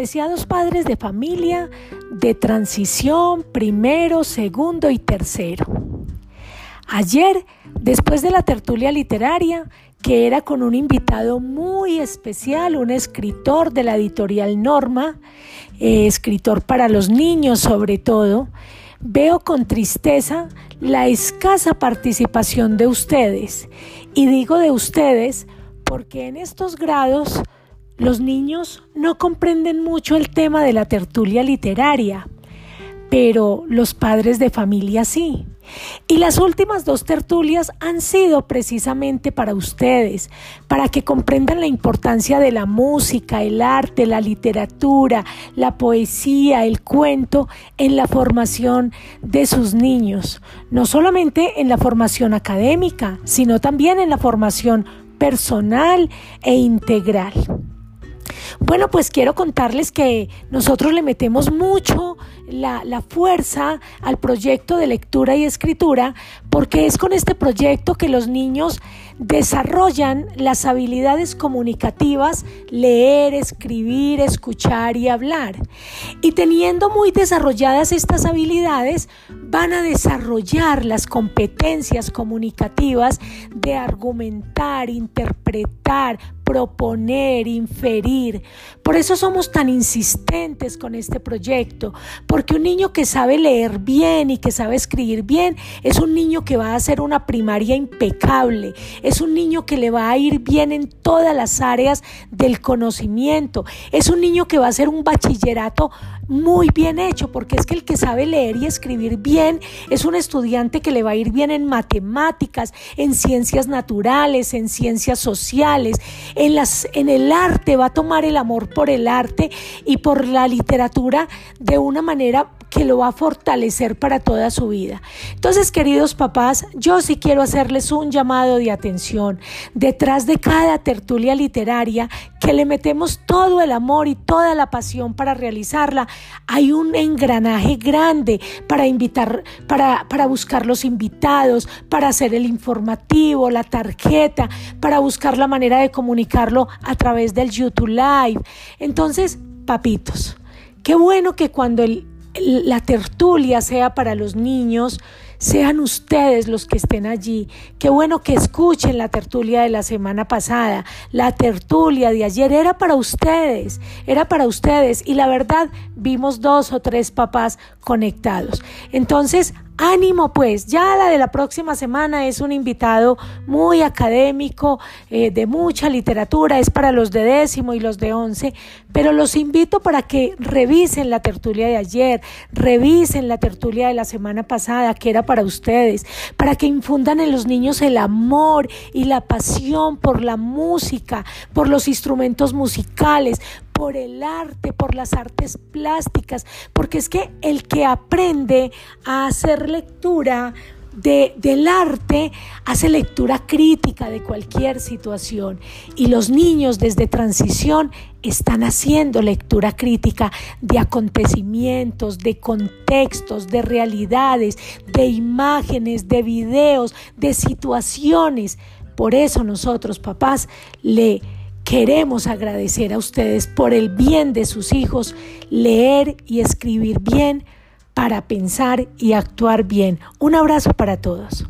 Apreciados padres de familia de transición, primero, segundo y tercero. Ayer, después de la tertulia literaria, que era con un invitado muy especial, un escritor de la editorial Norma, eh, escritor para los niños sobre todo, veo con tristeza la escasa participación de ustedes. Y digo de ustedes porque en estos grados los niños no comprenden mucho el tema de la tertulia literaria, pero los padres de familia sí. Y las últimas dos tertulias han sido precisamente para ustedes, para que comprendan la importancia de la música, el arte, la literatura, la poesía, el cuento en la formación de sus niños, no solamente en la formación académica, sino también en la formación personal e integral. Bueno, pues quiero contarles que nosotros le metemos mucho la, fuerza al proyecto de lectura y escritura porque es con este proyecto que los niños desarrollan las habilidades comunicativas, leer, escribir, escuchar y hablar. Y teniendo muy desarrolladas estas habilidades, van a desarrollar las competencias comunicativas de argumentar, interpretar, proponer, inferir. Por eso somos tan insistentes con este proyecto, porque un niño que sabe leer bien y que sabe escribir bien es un niño que va a hacer una primaria impecable, es un niño que le va a ir bien en todas las áreas del conocimiento, es un niño que va a hacer un bachillerato muy bien hecho, porque es que el que sabe leer y escribir bien es un estudiante que le va a ir bien en matemáticas, en ciencias naturales, en ciencias sociales, en, las, en el arte, va a tomar el amor por el arte y por la literatura de una manera que lo va a fortalecer para toda su vida. Entonces, queridos papás, yo sí quiero hacerles un llamado de atención. Detrás de cada tertulia literaria que le metemos todo el amor y toda la pasión para realizarla, hay un engranaje grande para invitar, para, para buscar los invitados, para hacer el informativo, la tarjeta, para buscar la manera de comunicarlo a través del YouTube Live. Entonces, papitos, qué bueno que cuando el la tertulia sea para los niños, sean ustedes los que estén allí. Qué bueno que escuchen la tertulia de la semana pasada. La tertulia de ayer era para ustedes, era para ustedes. Y la verdad, vimos dos o tres papás conectados. Entonces, Ánimo pues, ya la de la próxima semana es un invitado muy académico, eh, de mucha literatura, es para los de décimo y los de once, pero los invito para que revisen la tertulia de ayer, revisen la tertulia de la semana pasada, que era para ustedes, para que infundan en los niños el amor y la pasión por la música, por los instrumentos musicales, por el arte, por las artes plásticas, porque es que el que aprende a hacer lectura de, del arte hace lectura crítica de cualquier situación y los niños desde transición están haciendo lectura crítica de acontecimientos, de contextos, de realidades, de imágenes, de videos, de situaciones. Por eso nosotros, papás, le Queremos agradecer a ustedes por el bien de sus hijos, leer y escribir bien para pensar y actuar bien. Un abrazo para todos.